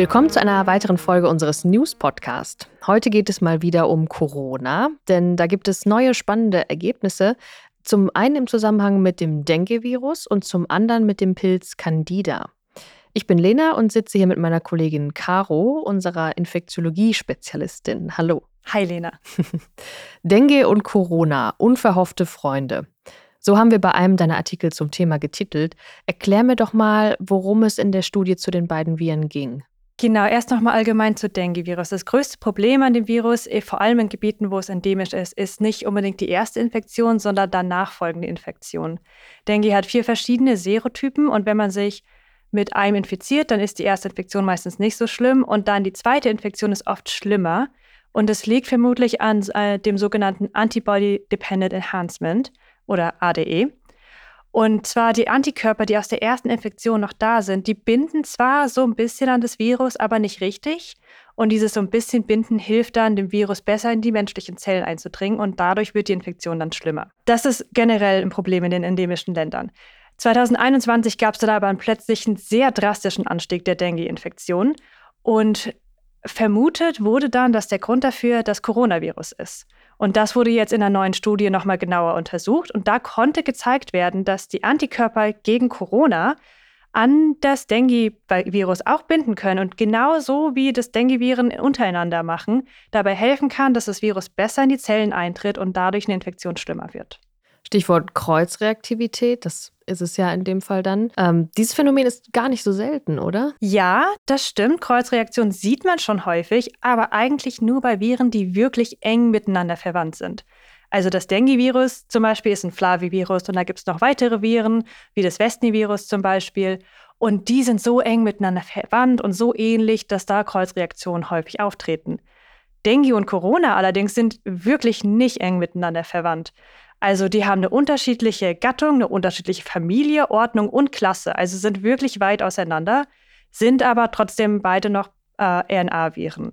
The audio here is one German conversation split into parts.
Willkommen zu einer weiteren Folge unseres News-Podcasts. Heute geht es mal wieder um Corona, denn da gibt es neue spannende Ergebnisse. Zum einen im Zusammenhang mit dem Dengue-Virus und zum anderen mit dem Pilz Candida. Ich bin Lena und sitze hier mit meiner Kollegin Caro, unserer Infektiologie-Spezialistin. Hallo. Hi Lena. Dengue und Corona, unverhoffte Freunde. So haben wir bei einem deiner Artikel zum Thema getitelt. Erklär mir doch mal, worum es in der Studie zu den beiden Viren ging. Genau, erst nochmal allgemein zu Dengue-Virus. Das größte Problem an dem Virus, eh, vor allem in Gebieten, wo es endemisch ist, ist nicht unbedingt die erste Infektion, sondern danach folgende Infektion. Dengue hat vier verschiedene Serotypen und wenn man sich mit einem infiziert, dann ist die erste Infektion meistens nicht so schlimm und dann die zweite Infektion ist oft schlimmer. Und es liegt vermutlich an äh, dem sogenannten Antibody Dependent Enhancement oder ADE. Und zwar die Antikörper, die aus der ersten Infektion noch da sind, die binden zwar so ein bisschen an das Virus, aber nicht richtig. Und dieses so ein bisschen Binden hilft dann, dem Virus besser in die menschlichen Zellen einzudringen und dadurch wird die Infektion dann schlimmer. Das ist generell ein Problem in den endemischen Ländern. 2021 gab es dann aber einen plötzlichen sehr drastischen Anstieg der Dengue-Infektion und vermutet wurde dann, dass der Grund dafür das Coronavirus ist. Und das wurde jetzt in einer neuen Studie nochmal genauer untersucht. Und da konnte gezeigt werden, dass die Antikörper gegen Corona an das Dengue-Virus auch binden können und genauso wie das Dengue-Viren untereinander machen, dabei helfen kann, dass das Virus besser in die Zellen eintritt und dadurch eine Infektion schlimmer wird. Stichwort Kreuzreaktivität, das ist es ja in dem Fall dann. Ähm, dieses Phänomen ist gar nicht so selten, oder? Ja, das stimmt. Kreuzreaktion sieht man schon häufig, aber eigentlich nur bei Viren, die wirklich eng miteinander verwandt sind. Also das Dengue-Virus zum Beispiel ist ein Flavivirus und da gibt es noch weitere Viren, wie das Westni-Virus zum Beispiel. Und die sind so eng miteinander verwandt und so ähnlich, dass da Kreuzreaktionen häufig auftreten. Dengue und Corona allerdings sind wirklich nicht eng miteinander verwandt. Also die haben eine unterschiedliche Gattung, eine unterschiedliche Familie, Ordnung und Klasse. Also sind wirklich weit auseinander, sind aber trotzdem beide noch äh, RNA-Viren.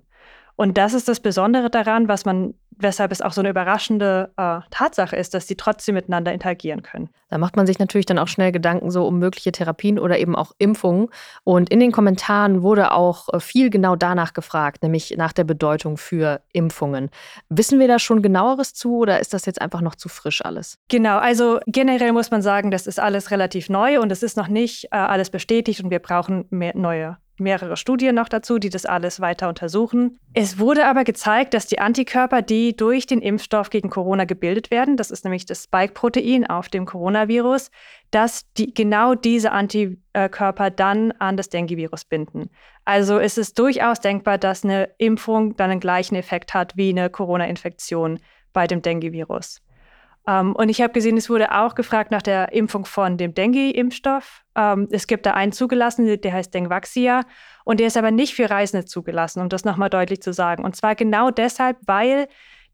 Und das ist das Besondere daran, was man, weshalb es auch so eine überraschende äh, Tatsache ist, dass sie trotzdem miteinander interagieren können. Da macht man sich natürlich dann auch schnell Gedanken so um mögliche Therapien oder eben auch Impfungen. Und in den Kommentaren wurde auch äh, viel genau danach gefragt, nämlich nach der Bedeutung für Impfungen. Wissen wir da schon genaueres zu oder ist das jetzt einfach noch zu frisch alles? Genau, also generell muss man sagen, das ist alles relativ neu und es ist noch nicht äh, alles bestätigt und wir brauchen mehr neue mehrere Studien noch dazu, die das alles weiter untersuchen. Es wurde aber gezeigt, dass die Antikörper, die durch den Impfstoff gegen Corona gebildet werden, das ist nämlich das Spike-Protein auf dem Coronavirus, dass die, genau diese Antikörper dann an das Dengue-Virus binden. Also ist es durchaus denkbar, dass eine Impfung dann den gleichen Effekt hat wie eine Corona-Infektion bei dem Dengue-Virus. Um, ähm, und ich habe gesehen, es wurde auch gefragt nach der Impfung von dem Dengue-Impfstoff. Um, ähm, es gibt da einen zugelassen, der heißt Dengvaxia. Und der ist aber nicht für Reisende zugelassen, um das nochmal deutlich zu sagen. Und zwar genau deshalb, weil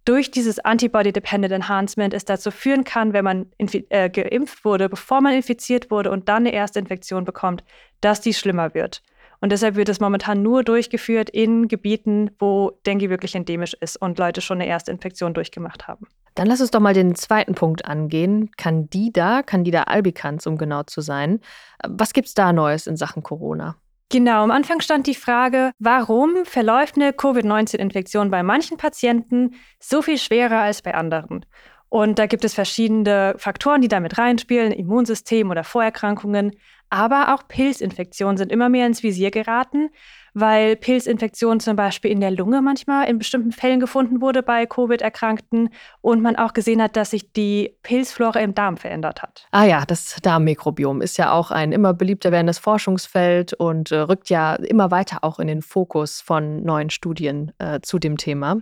durch dieses Antibody-Dependent Enhancement es dazu führen kann, wenn man äh, geimpft wurde, bevor man infiziert wurde und dann eine erste Infektion bekommt, dass die schlimmer wird. Und deshalb wird es momentan nur durchgeführt in Gebieten, wo Dengue wirklich endemisch ist und Leute schon eine erste Infektion durchgemacht haben. Dann lass uns doch mal den zweiten Punkt angehen. Candida, Candida albicans, um genau zu sein. Was gibt es da Neues in Sachen Corona? Genau, am Anfang stand die Frage, warum verläuft eine Covid-19-Infektion bei manchen Patienten so viel schwerer als bei anderen? Und da gibt es verschiedene Faktoren, die damit reinspielen, Immunsystem oder Vorerkrankungen. Aber auch Pilzinfektionen sind immer mehr ins Visier geraten, weil Pilzinfektionen zum Beispiel in der Lunge manchmal in bestimmten Fällen gefunden wurde bei Covid-Erkrankten und man auch gesehen hat, dass sich die Pilzflora im Darm verändert hat. Ah ja, das Darmmikrobiom ist ja auch ein immer beliebter werdendes Forschungsfeld und äh, rückt ja immer weiter auch in den Fokus von neuen Studien äh, zu dem Thema.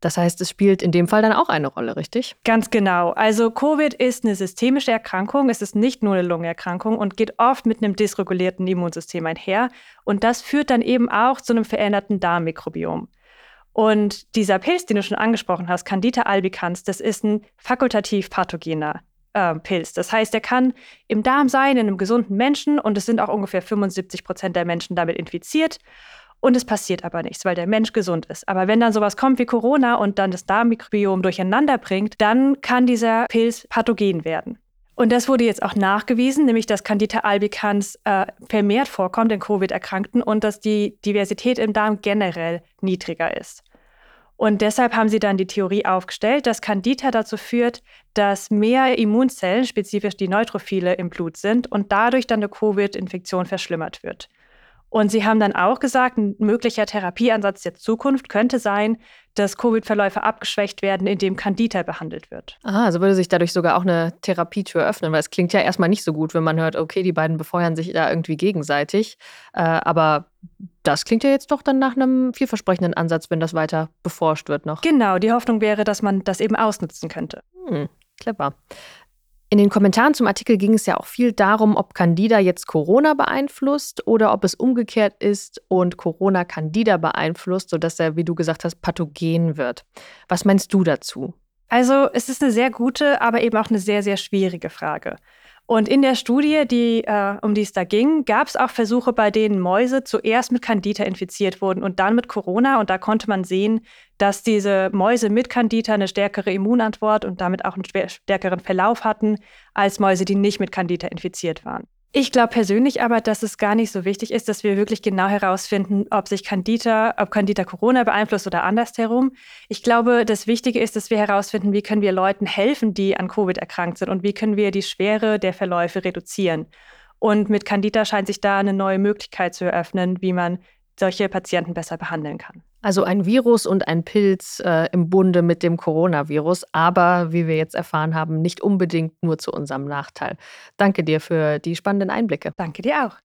Das heißt, es spielt in dem Fall dann auch eine Rolle, richtig? Ganz genau. Also Covid ist eine systemische Erkrankung. Es ist nicht nur eine Lungenerkrankung und geht oft mit einem dysregulierten Immunsystem einher. Und das führt dann eben auch zu einem veränderten Darmmikrobiom. Und dieser Pilz, den du schon angesprochen hast, Candida albicans, das ist ein fakultativ pathogener äh, Pilz. Das heißt, er kann im Darm sein, in einem gesunden Menschen und es sind auch ungefähr 75 Prozent der Menschen damit infiziert. Und es passiert aber nichts, weil der Mensch gesund ist. Aber wenn dann sowas kommt wie Corona und dann das Darmmikrobiom durcheinander bringt, dann kann dieser Pilz pathogen werden. Und das wurde jetzt auch nachgewiesen, nämlich dass Candida albicans äh, vermehrt vorkommt in Covid-Erkrankten und dass die Diversität im Darm generell niedriger ist. Und deshalb haben sie dann die Theorie aufgestellt, dass Candida dazu führt, dass mehr Immunzellen, spezifisch die Neutrophile, im Blut sind und dadurch dann eine Covid-Infektion verschlimmert wird. Und sie haben dann auch gesagt, ein möglicher Therapieansatz der Zukunft könnte sein, dass Covid-Verläufe abgeschwächt werden, indem Candida behandelt wird. Ah, also würde sich dadurch sogar auch eine Therapietür öffnen, weil es klingt ja erstmal nicht so gut, wenn man hört, okay, die beiden befeuern sich da irgendwie gegenseitig. Äh, aber das klingt ja jetzt doch dann nach einem vielversprechenden Ansatz, wenn das weiter beforscht wird noch. Genau, die Hoffnung wäre, dass man das eben ausnutzen könnte. Hm, clever. In den Kommentaren zum Artikel ging es ja auch viel darum, ob Candida jetzt Corona beeinflusst oder ob es umgekehrt ist und Corona Candida beeinflusst, sodass er, wie du gesagt hast, pathogen wird. Was meinst du dazu? Also es ist eine sehr gute, aber eben auch eine sehr, sehr schwierige Frage. Und in der Studie, die, äh, um die es da ging, gab es auch Versuche, bei denen Mäuse zuerst mit Candida infiziert wurden und dann mit Corona. Und da konnte man sehen, dass diese Mäuse mit Candida eine stärkere Immunantwort und damit auch einen stärkeren Verlauf hatten als Mäuse, die nicht mit Candida infiziert waren. Ich glaube persönlich aber, dass es gar nicht so wichtig ist, dass wir wirklich genau herausfinden, ob sich Candida, ob Candida Corona beeinflusst oder andersherum. Ich glaube, das Wichtige ist, dass wir herausfinden, wie können wir Leuten helfen, die an Covid erkrankt sind und wie können wir die Schwere der Verläufe reduzieren. Und mit Candida scheint sich da eine neue Möglichkeit zu eröffnen, wie man solche Patienten besser behandeln kann. Also ein Virus und ein Pilz äh, im Bunde mit dem Coronavirus, aber wie wir jetzt erfahren haben, nicht unbedingt nur zu unserem Nachteil. Danke dir für die spannenden Einblicke. Danke dir auch.